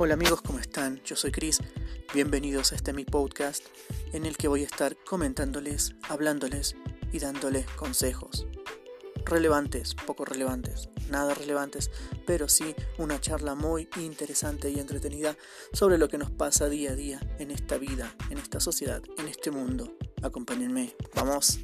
Hola amigos, ¿cómo están? Yo soy Chris. Bienvenidos a este mi podcast en el que voy a estar comentándoles, hablándoles y dándoles consejos. Relevantes, poco relevantes, nada relevantes, pero sí una charla muy interesante y entretenida sobre lo que nos pasa día a día en esta vida, en esta sociedad, en este mundo. Acompáñenme, vamos.